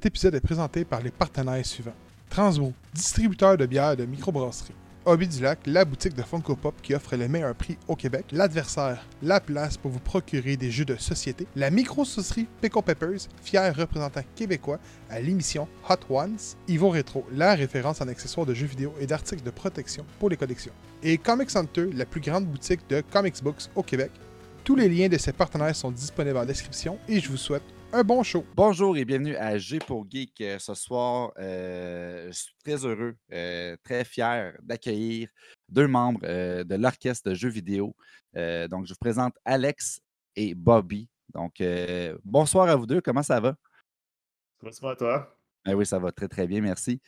Cet épisode est présenté par les partenaires suivants. Transmo, distributeur de bières de microbrasserie. Hobby du Lac, la boutique de Funko Pop qui offre les meilleurs prix au Québec. L'adversaire, la place pour vous procurer des jeux de société. La micro-saucerie Pickle Peppers, fier représentant québécois à l'émission Hot Ones. Ivo Retro, la référence en accessoires de jeux vidéo et d'articles de protection pour les collections. Et Comics Hunter, la plus grande boutique de comics books au Québec. Tous les liens de ces partenaires sont disponibles en description et je vous souhaite un bon show. Bonjour et bienvenue à G pour Geek. Euh, Ce soir, euh, je suis très heureux, euh, très fier d'accueillir deux membres euh, de l'orchestre de jeux vidéo. Euh, donc, je vous présente Alex et Bobby. Donc, euh, bonsoir à vous deux. Comment ça va? Bonsoir à toi. Ah oui, ça va très, très bien. Merci.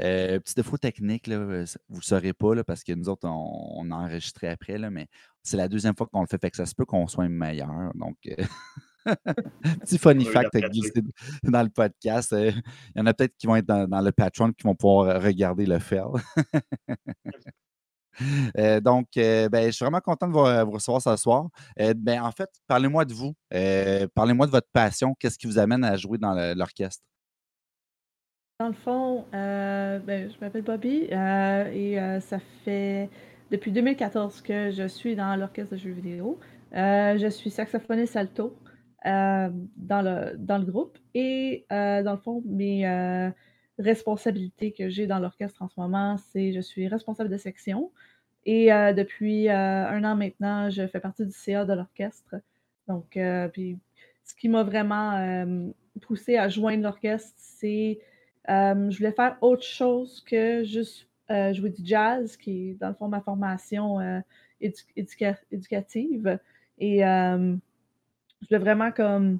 Euh, petit défaut technique, là, vous ne le saurez pas là, parce que nous autres, on, on a enregistré après, là, mais c'est la deuxième fois qu'on le fait, fait que ça se peut qu'on soit meilleur. Donc, euh, petit funny fact à glisser dans le podcast. Euh, Il y en a peut-être qui vont être dans, dans le Patreon qui vont pouvoir regarder le fail. Euh, donc, euh, ben, je suis vraiment content de vous, vous recevoir ce soir. Euh, ben, en fait, parlez-moi de vous. Euh, parlez-moi de votre passion. Qu'est-ce qui vous amène à jouer dans l'orchestre? Dans le fond, euh, ben, je m'appelle Bobby euh, et euh, ça fait depuis 2014 que je suis dans l'orchestre de jeux vidéo. Euh, je suis saxophoniste alto euh, dans le, dans le groupe et euh, dans le fond, mes euh, responsabilités que j'ai dans l'orchestre en ce moment, c'est je suis responsable de section et depuis un an maintenant, je fais partie du CA de l'orchestre. Donc, puis, ce qui m'a vraiment poussé à joindre l'orchestre, c'est euh, je voulais faire autre chose que juste jouer du jazz, qui est dans le fond ma formation édu- éduca- éducative. Et je voulais vraiment comme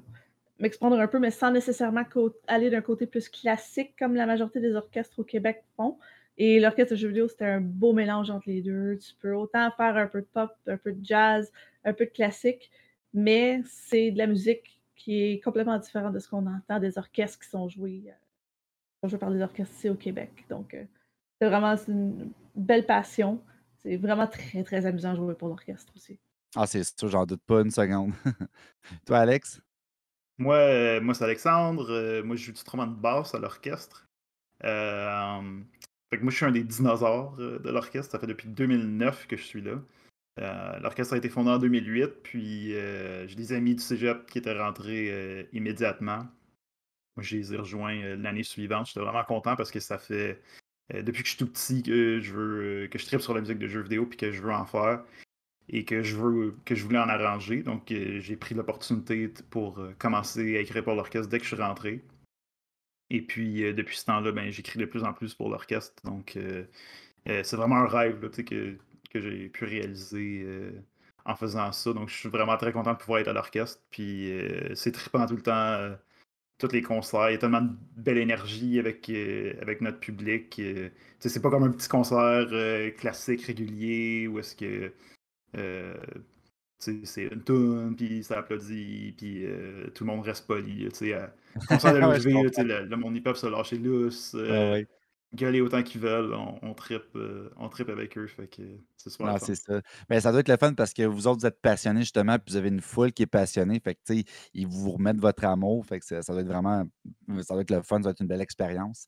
un peu, mais sans nécessairement aller d'un côté plus classique comme la majorité des orchestres au Québec font. Et l'orchestre de jeux vidéo, c'était un beau mélange entre les deux. Tu peux autant faire un peu de pop, un peu de jazz, un peu de classique, mais c'est de la musique qui est complètement différente de ce qu'on entend des orchestres qui sont joués euh, je par les orchestres ici au Québec. Donc, euh, c'est vraiment une belle passion. C'est vraiment très, très amusant de jouer pour l'orchestre aussi. Ah, c'est sûr, j'en doute pas une seconde. Toi, Alex? Moi, euh, moi c'est Alexandre. Euh, moi, je joue du instrument de basse à l'orchestre. Euh, fait que moi, je suis un des dinosaures de l'orchestre. Ça fait depuis 2009 que je suis là. L'orchestre a été fondé en 2008, puis j'ai des amis du cégep qui étaient rentrés immédiatement. Moi, je les ai rejoints l'année suivante. J'étais vraiment content parce que ça fait depuis que je suis tout petit que je veux que je tripe sur la musique de jeux vidéo puis que je veux en faire et que je veux que je voulais en arranger. Donc euh, j'ai pris l'opportunité pour euh, commencer à écrire pour l'orchestre dès que je suis rentré. Et puis euh, depuis ce temps-là, ben, j'écris de plus en plus pour l'orchestre. Donc c'est vraiment un rêve que, que j'ai pu réaliser en faisant ça. Donc je suis vraiment très content de pouvoir être à l'orchestre. Puis c'est trippant tout le temps. tous les concerts. Il y a tellement de belle énergie avec, avec notre public. c'est pas comme un petit concert classique, régulier, où est-ce que c'est une tune, puis ça applaudit, puis euh, tout le monde reste poli. tu sais, concert de le, le monde, ils peuvent se lâcher lousse, Ah euh, ouais. gueuler autant qu'ils veulent. On, on trippe euh, avec eux, fait que c'est c'est ça. Ben, ça doit être le fun parce que vous autres, vous êtes passionnés justement, puis vous avez une foule qui est passionnée. Fait que, tu sais, ils vous remettent votre amour. Fait que ça, ça doit être vraiment, ça doit être le fun, ça doit être une belle expérience.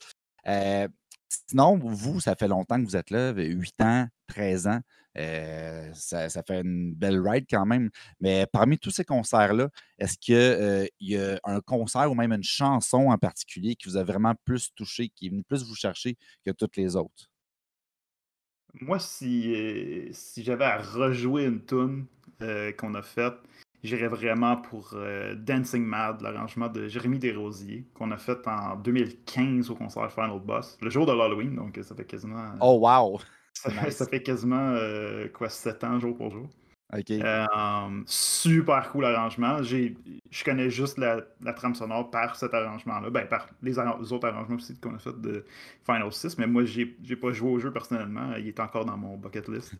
Sinon, vous, ça fait longtemps que vous êtes là, 8 ans, 13 ans. Ça, fait une belle ride quand même. Mais parmi tous ces concerts-là, est-ce qu'il y a un concert ou même une chanson en particulier qui vous a vraiment plus touché, qui est venu plus vous chercher que toutes les autres? Moi, si, euh, si j'avais à rejouer une tune qu'on a faite, j'irais vraiment pour euh, Dancing Mad, l'arrangement de Jérémy Desrosiers, qu'on a fait en 2015 au concert Final Boss, le jour de l'Halloween, donc euh, ça fait quasiment, Oh, wow! ça, nice. ça fait quasiment euh, quoi, 7 ans jour pour jour. OK. Euh, super cool arrangement. Je connais juste la, la trame sonore par cet arrangement-là. Ben, par les, autres arrangements aussi qu'on a fait de Final 6, mais moi, j'ai pas joué au jeu personnellement. Il est encore dans mon bucket list.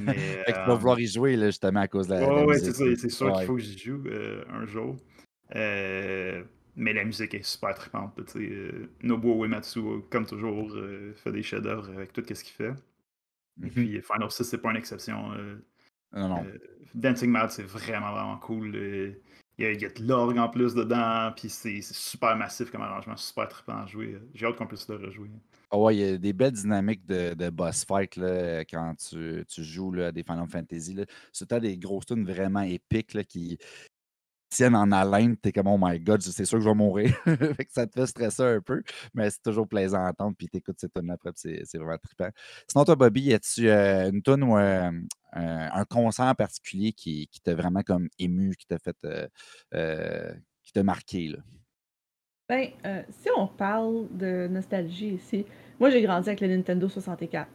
Mais, Fait que tu vas euh, vouloir y jouer là, justement à cause de la, ouais, musique. c'est ça. C'est sûr Ouais. qu'il faut que j'y joue euh, un jour. Euh, mais la musique est super trippante. euh, Nobuo Uematsu, comme toujours, fait des chefs-d'œuvre avec tout ce qu'il fait. Et Mhm. puis Final 6, c'est pas une exception. Non, non. Dancing Mad, c'est vraiment, vraiment cool. Il y a, de l'orgue en plus dedans, puis c'est super massif comme arrangement, super trippant à jouer. J'ai hâte qu'on puisse le rejouer. Ah ouais, il y a des belles dynamiques de, boss fight là, quand tu, tu joues là, à des Final Fantasy. C'est des grosses tunes vraiment épiques là, qui, tiennent en haleine, t'es comme, oh my god, c'est sûr que je vais mourir. fait ça te fait stresser un peu, mais c'est toujours plaisant à entendre, puis t'écoutes ces tunes après, c'est vraiment trippant. Sinon, toi, Bobby, y a-tu euh, une tune ou euh, un concert en particulier qui, qui t'a vraiment comme ému, qui t'a fait, euh, qui t'a marqué, là? Ben, si on parle de nostalgie ici, moi j'ai grandi avec le Nintendo 64.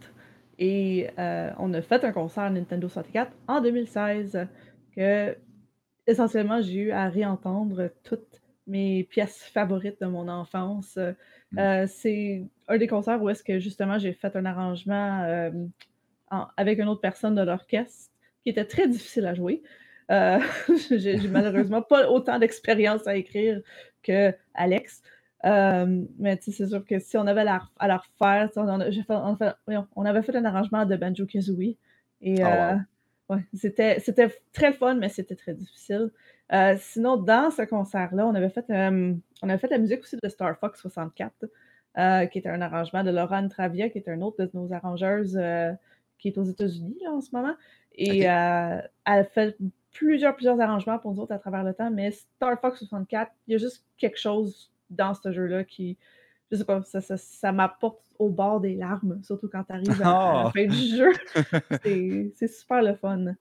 Et on a fait un concert Nintendo 64 en 2016 que essentiellement, j'ai eu à réentendre toutes mes pièces favorites de mon enfance. Mmh. Euh, c'est un des concerts où est-ce que justement j'ai fait un arrangement euh, avec une autre personne de l'orchestre qui était très difficile à jouer. Euh, j'ai malheureusement pas autant d'expérience à écrire que Alex. mais c'est sûr que si on avait à la refaire, on, avait fait un arrangement de Banjo Kazooie. Et ah, Ouais, c'était, c'était très fun, mais c'était très difficile. Euh, sinon, dans ce concert-là, on avait fait, euh, on avait fait la musique aussi de Star Fox 64, euh, qui était un arrangement de Laurent Travia, qui est un autre de nos arrangeuses qui est aux États-Unis en ce moment. Et elle a fait plusieurs, plusieurs arrangements pour nous autres à travers le temps, mais Star Fox 64, il y a juste quelque chose dans ce jeu-là qui, je sais pas, ça, ça, m'apporte au bord des larmes, surtout quand tu arrives à, la ah! fin du jeu. c'est super le fun.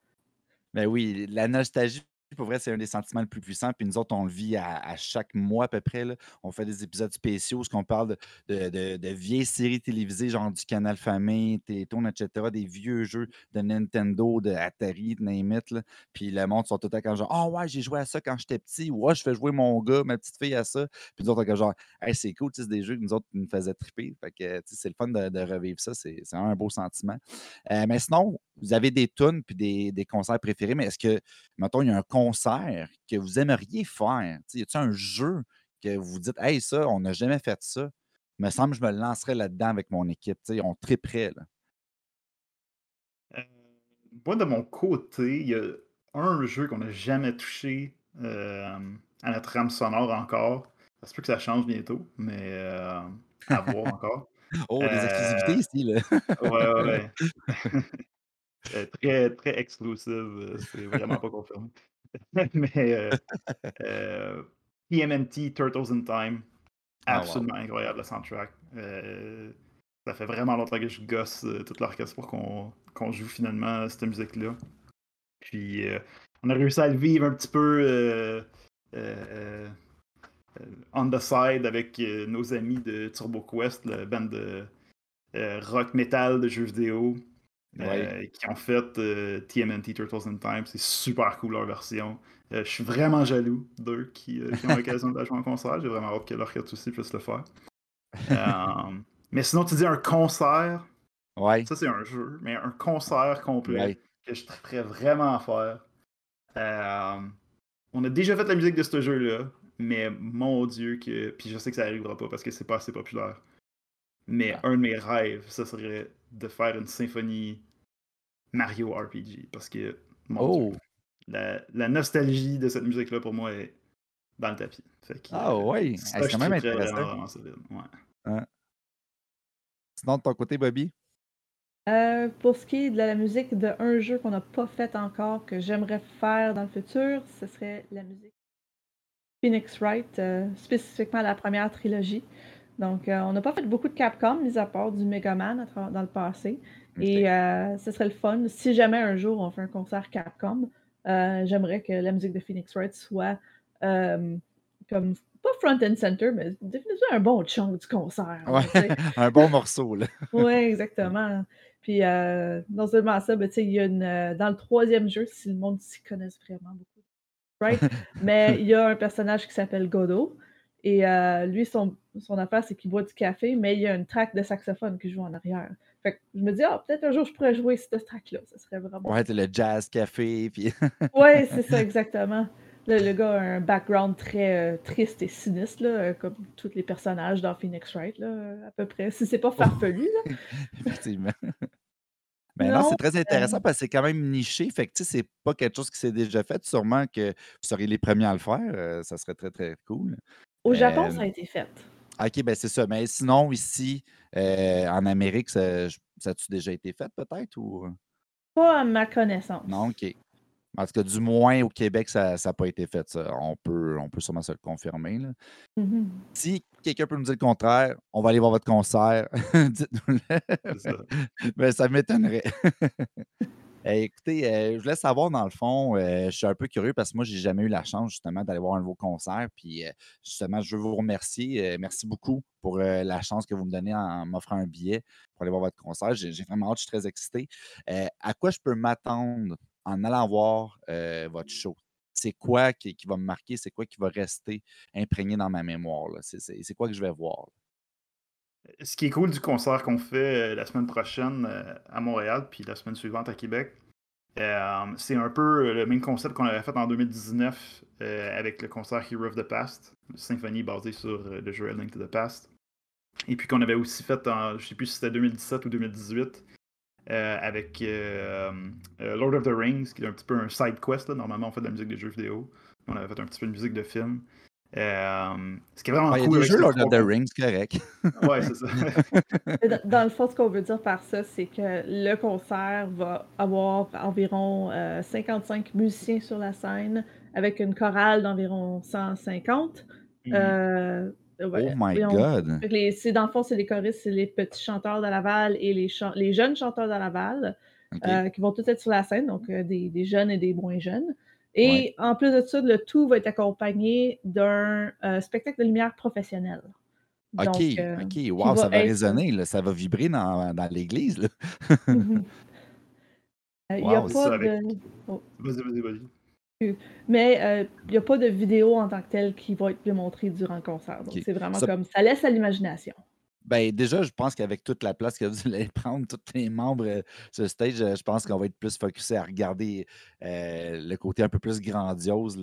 Ben oui, la nostalgie pour vrai, c'est un des sentiments les plus puissants. Puis nous autres, on le vit à, chaque mois à peu près. Là. On fait des épisodes spéciaux, où on parle de, vieilles séries télévisées, genre du Canal Famille, Télétoon, etc., des vieux jeux de Nintendo, de Atari, de name it, Puis le monde sont tout à quand genre Ah oh, ouais, j'ai joué à ça quand j'étais petit. Ouais, je fais jouer mon gars, ma petite fille à ça. Puis nous autres, on genre hey, c'est cool, c'est des jeux que nous autres nous faisaient triper. Fait que c'est le fun de, revivre ça. C'est un beau sentiment. Euh, mais sinon, vous avez des tunes puis des, des concerts préférés, mais est-ce que, mettons, il y a un concert que vous aimeriez faire? y a-t-il un jeu que vous dites, hey, ça, on n'a jamais fait ça? Il me semble que je me lancerais là-dedans avec mon équipe. on triperait. Là. Euh, moi, de mon côté, il y a un jeu qu'on n'a jamais touché euh, à notre rame sonore encore. Ça se peut que ça change bientôt, mais euh, à voir encore. Oh, des exclusivités ici, là. ouais, ouais. ouais. très, très exclusive. C'est vraiment pas confirmé. Mais euh, euh, Turtles in Time, ah, absolument incroyable le soundtrack. Euh, ça fait vraiment longtemps que je gosse toute l'orchestre pour qu'on joue finalement cette musique-là. Puis on a réussi à le vivre un petit peu on the side avec nos amis de Turbo Quest, la band de rock metal de jeux vidéo. Euh, qui ont fait TMNT euh, Turtles in Time. C'est super cool leur version. Euh, je suis vraiment jaloux d'eux qui, ont l'occasion de la jouer en concert. J'ai vraiment hâte que l'orchestre aussi puisse le faire. mais sinon, tu dis un concert. Ouais. Ça, c'est un jeu, mais un concert complet que je ferais vraiment à faire. on a déjà fait la musique de ce jeu-là, mais mon Dieu, que. Puis je sais que ça n'arrivera pas parce que c'est pas assez populaire. Mais un de mes rêves, ça serait de faire une symphonie Mario RPG. Parce que, oh. la, nostalgie de cette musique-là, pour moi, est dans le tapis. ah euh, ouais, c'est quand même intéressant. Sinon, de ton côté, Bobby? Euh, pour ce qui est de la musique d'un jeu qu'on n'a pas fait encore, que j'aimerais faire dans le futur, ce serait la musique Phoenix Wright, euh, spécifiquement la première trilogie. Donc, euh, on n'a pas fait beaucoup de Capcom, mis à part du Mega Man dans le passé. Et euh, ce serait le fun. Si jamais un jour on fait un concert Capcom, euh, j'aimerais que la musique de Phoenix Wright soit comme pas front and center, mais définitivement un bon chunk du concert. un bon morceau. oui, exactement. Puis non seulement ça, mais il y a une, dans le troisième jeu, si le monde s'y connaît vraiment beaucoup, right? mais il y a un personnage qui s'appelle Godot. Et euh, lui, son, son affaire, c'est qu'il boit du café, mais il y a une track de saxophone qui joue en arrière. Fait que je me dis, ah, peut-être un jour je pourrais jouer cette track-là. Ça serait vraiment. Ouais, le jazz café. Puis... ouais, c'est ça, exactement. Le, gars a un background très euh, triste et sinistre, là, euh, comme tous les personnages dans Phoenix Wright, là, à peu près. Si c'est pas farfelu. Là. Effectivement. Mais non, Non, c'est très intéressant euh, parce que c'est quand même niché. Fait que, tu sais, c'est pas quelque chose qui s'est déjà fait. Sûrement que vous seriez les premiers à le faire. euh, ça serait très, très cool. Au Japon, Euh, ça a été fait. OK, ben c'est ça. Mais sinon, ici, euh, en Amérique, ça, ça a-tu déjà été fait peut-être ou? Pas à ma connaissance. Non, OK. En tout cas, du moins au Québec, ça n'a pas été fait, ça. On peut, on peut sûrement se le confirmer. là. Mhm. Si quelqu'un peut nous dire le contraire, on va aller voir votre concert. Dites-nous-le. Ça. Ben, ça m'étonnerait. Eh, écoutez, euh, je voulais savoir, dans le fond, euh, je suis un peu curieux parce que moi, j'ai jamais eu la chance, justement, d'aller voir un nouveau concert. Puis, euh, justement, je veux vous remercier. merci beaucoup pour la chance que vous me donnez en m'offrant un billet pour aller voir votre concert. J'ai vraiment hâte, je suis très excité. À quoi je peux m'attendre en allant voir votre show? C'est quoi qui, va me marquer? C'est quoi qui va rester imprégné dans ma mémoire? c'est quoi que je vais voir? Ce qui est cool du concert qu'on fait euh, la semaine prochaine euh, à Montréal, puis la semaine suivante à Québec, euh, c'est un peu le même concept qu'on avait fait en 2019 euh, avec le concert Hero of the Past, une symphonie basée sur euh, le jeu A Link to the Past. Et puis qu'on avait aussi fait en, je sais plus si c'était 2017 ou 2018, euh, avec euh, euh, Lord of the Rings, qui est un petit peu un side quest. Normalement, on fait de la musique de jeux vidéo. On avait fait un petit peu de musique de film. Euh, ce qui est vraiment Ah, Il y a cool. des jeux Lord of the Rings, correct. Ouais, c'est ça. Dans, le fond, ce qu'on veut dire par ça, c'est que le concert va avoir environ euh, 55 musiciens sur la scène, avec une chorale d'environ 150. Mhm. Euh, ouais, Oh my on- God! les- c'est- dans le fond, c'est les choristes, c'est les petits chanteurs de Laval et les, jeunes chanteurs de Laval euh, qui vont tous être sur la scène, donc euh, des, des jeunes et des moins jeunes. Et en plus de ça, le tout va être accompagné d'un euh, spectacle de lumière professionnel. OK, Donc, euh, OK, wow, ça va être- résonner, là, ça va vibrer dans, dans l'église. Mhm. Euh, Il n'y a pas avec- de... Vas-y, vas-y, vas-y. Mais euh, il n'y a pas de vidéo en tant que telle qui va être démontrée durant le concert. Donc, c'est vraiment Ça- comme ça laisse à l'imagination. Ben, déjà, je pense qu'avec toute la place que vous allez prendre, tous les membres euh, le stage, euh, je pense qu'on va être plus focusé à regarder euh, le côté un peu plus grandiose,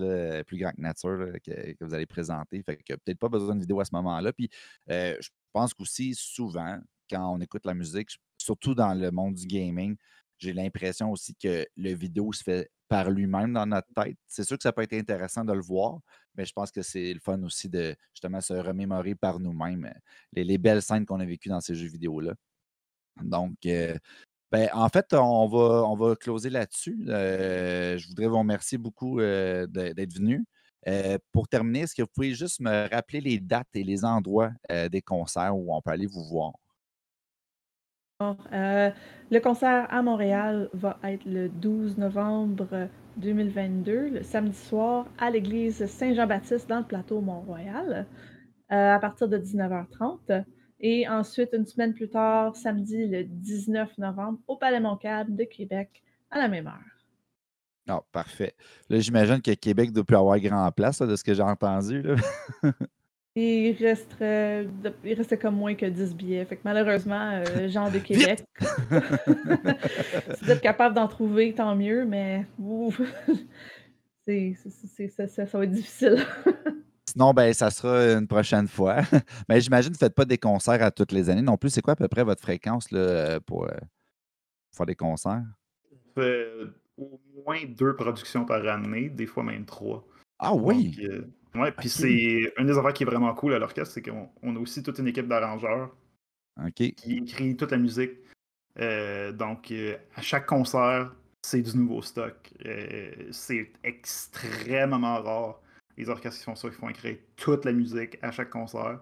plus grand que nature que vous allez présenter. Fait que peut-être pas besoin de vidéo à ce moment-là. Puis euh, je pense qu'aussi, souvent, quand on écoute la musique, surtout dans le monde du gaming, j'ai l'impression aussi que le vidéo se fait par lui-même dans notre tête. C'est sûr que ça peut être intéressant de le voir, mais je pense que c'est le fun aussi de justement se remémorer par nous-mêmes euh, les, les belles scènes qu'on a vécues dans ces jeux vidéo-là. Donc, euh, ben, en fait, on va, on va closer là-dessus. Euh, je voudrais vous remercier beaucoup d'être venu. Pour terminer, est-ce que vous pouvez juste me rappeler les dates et les endroits des concerts où on peut aller vous voir? Le concert à Montréal va être le 12 novembre 2022, le samedi soir, à l'église Saint-Jean-Baptiste dans le plateau Mont-Royal, euh, à partir de 19h30. Et ensuite, une semaine plus tard, samedi le 19 novembre, au Palais Montcalm de Québec, à la même heure. Ah, parfait. Là, j'imagine que Québec doit plus avoir grand place, de ce que j'ai entendu. là. Il resterait, de- il restait comme moins que 10 billets. Fait que malheureusement, euh, gens de Québec, si vous êtes capable d'en trouver, tant mieux, mais ouf, c'est, ça, ça va être difficile. Sinon, ben, ça sera une prochaine fois. Mais j'imagine que vous ne faites pas des concerts à toutes les années non plus. C'est quoi à peu près votre fréquence là, euh, pour, euh, pour faire des concerts? Au moins deux productions par année, des fois même trois. Ah oui! Donc, euh, ouais, puis c'est une des affaires qui est vraiment cool à l'orchestre, c'est qu'on on a aussi toute une équipe d'arrangeurs qui écrit toute la musique. Euh, donc, euh, à chaque concert, c'est du nouveau stock. Euh, c'est extrêmement rare. Les orchestres qui font ça, qui font écrire toute la musique à chaque concert.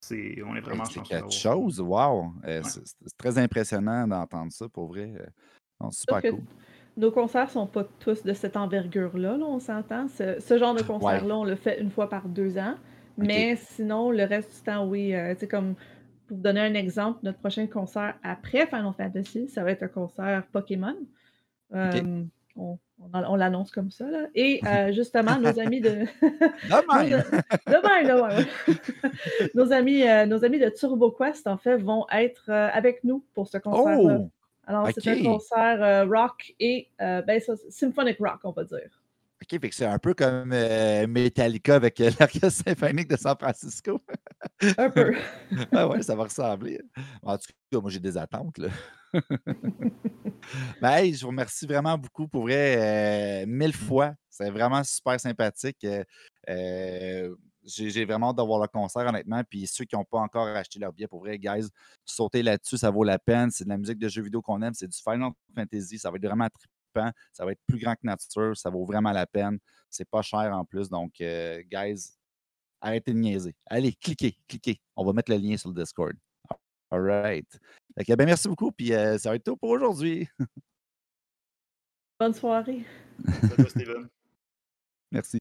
C'est, on est vraiment C'est chanceux quelque chose, wow! Euh, Ouais. c'est c'est très impressionnant d'entendre ça, pour vrai. Non, super cool. Nos concerts sont pas tous de cette envergure-là, là, on s'entend. Ce, ce genre de concert-là, on le fait une fois par deux ans. Mais sinon, le reste du temps, oui. euh, tu sais, comme pour donner un exemple, notre prochain concert après Final Fantasy, ça va être un concert Pokémon. Euh, On, on- on l'annonce comme ça. Là. Et euh, justement, nos amis de. De même! de même, là, ouais, ouais. nos, amis, nos amis de TurboQuest, en fait, vont être avec nous pour ce concert-là. Oh! Alors, c'est un concert euh, rock et euh, ben, ça, symphonic rock, on va dire. OK, fait que c'est un peu comme euh, Metallica avec l'Orchestre symphonique de San Francisco. Un peu. ah ouais, ça va ressembler. En tout cas, moi, j'ai des attentes. Là. ben, hey, je vous remercie vraiment beaucoup pour vrai, euh, mille fois. C'est vraiment super sympathique. Euh, j'ai vraiment hâte d'avoir le concert, honnêtement. Puis ceux qui n'ont pas encore acheté leur billet, pour vrai, guys, sautez là-dessus, ça vaut la peine. C'est de la musique de jeux vidéo qu'on aime, c'est du Final Fantasy. Ça va être vraiment trippant. Ça va être plus grand que nature. Ça vaut vraiment la peine. C'est pas cher en plus. Donc, euh, guys, arrêtez de niaiser. Allez, cliquez, cliquez. On va mettre le lien sur le Discord. All right. ben, merci beaucoup. Puis euh, ça va être tout pour aujourd'hui. Bonne soirée. Salut, Steven. Merci.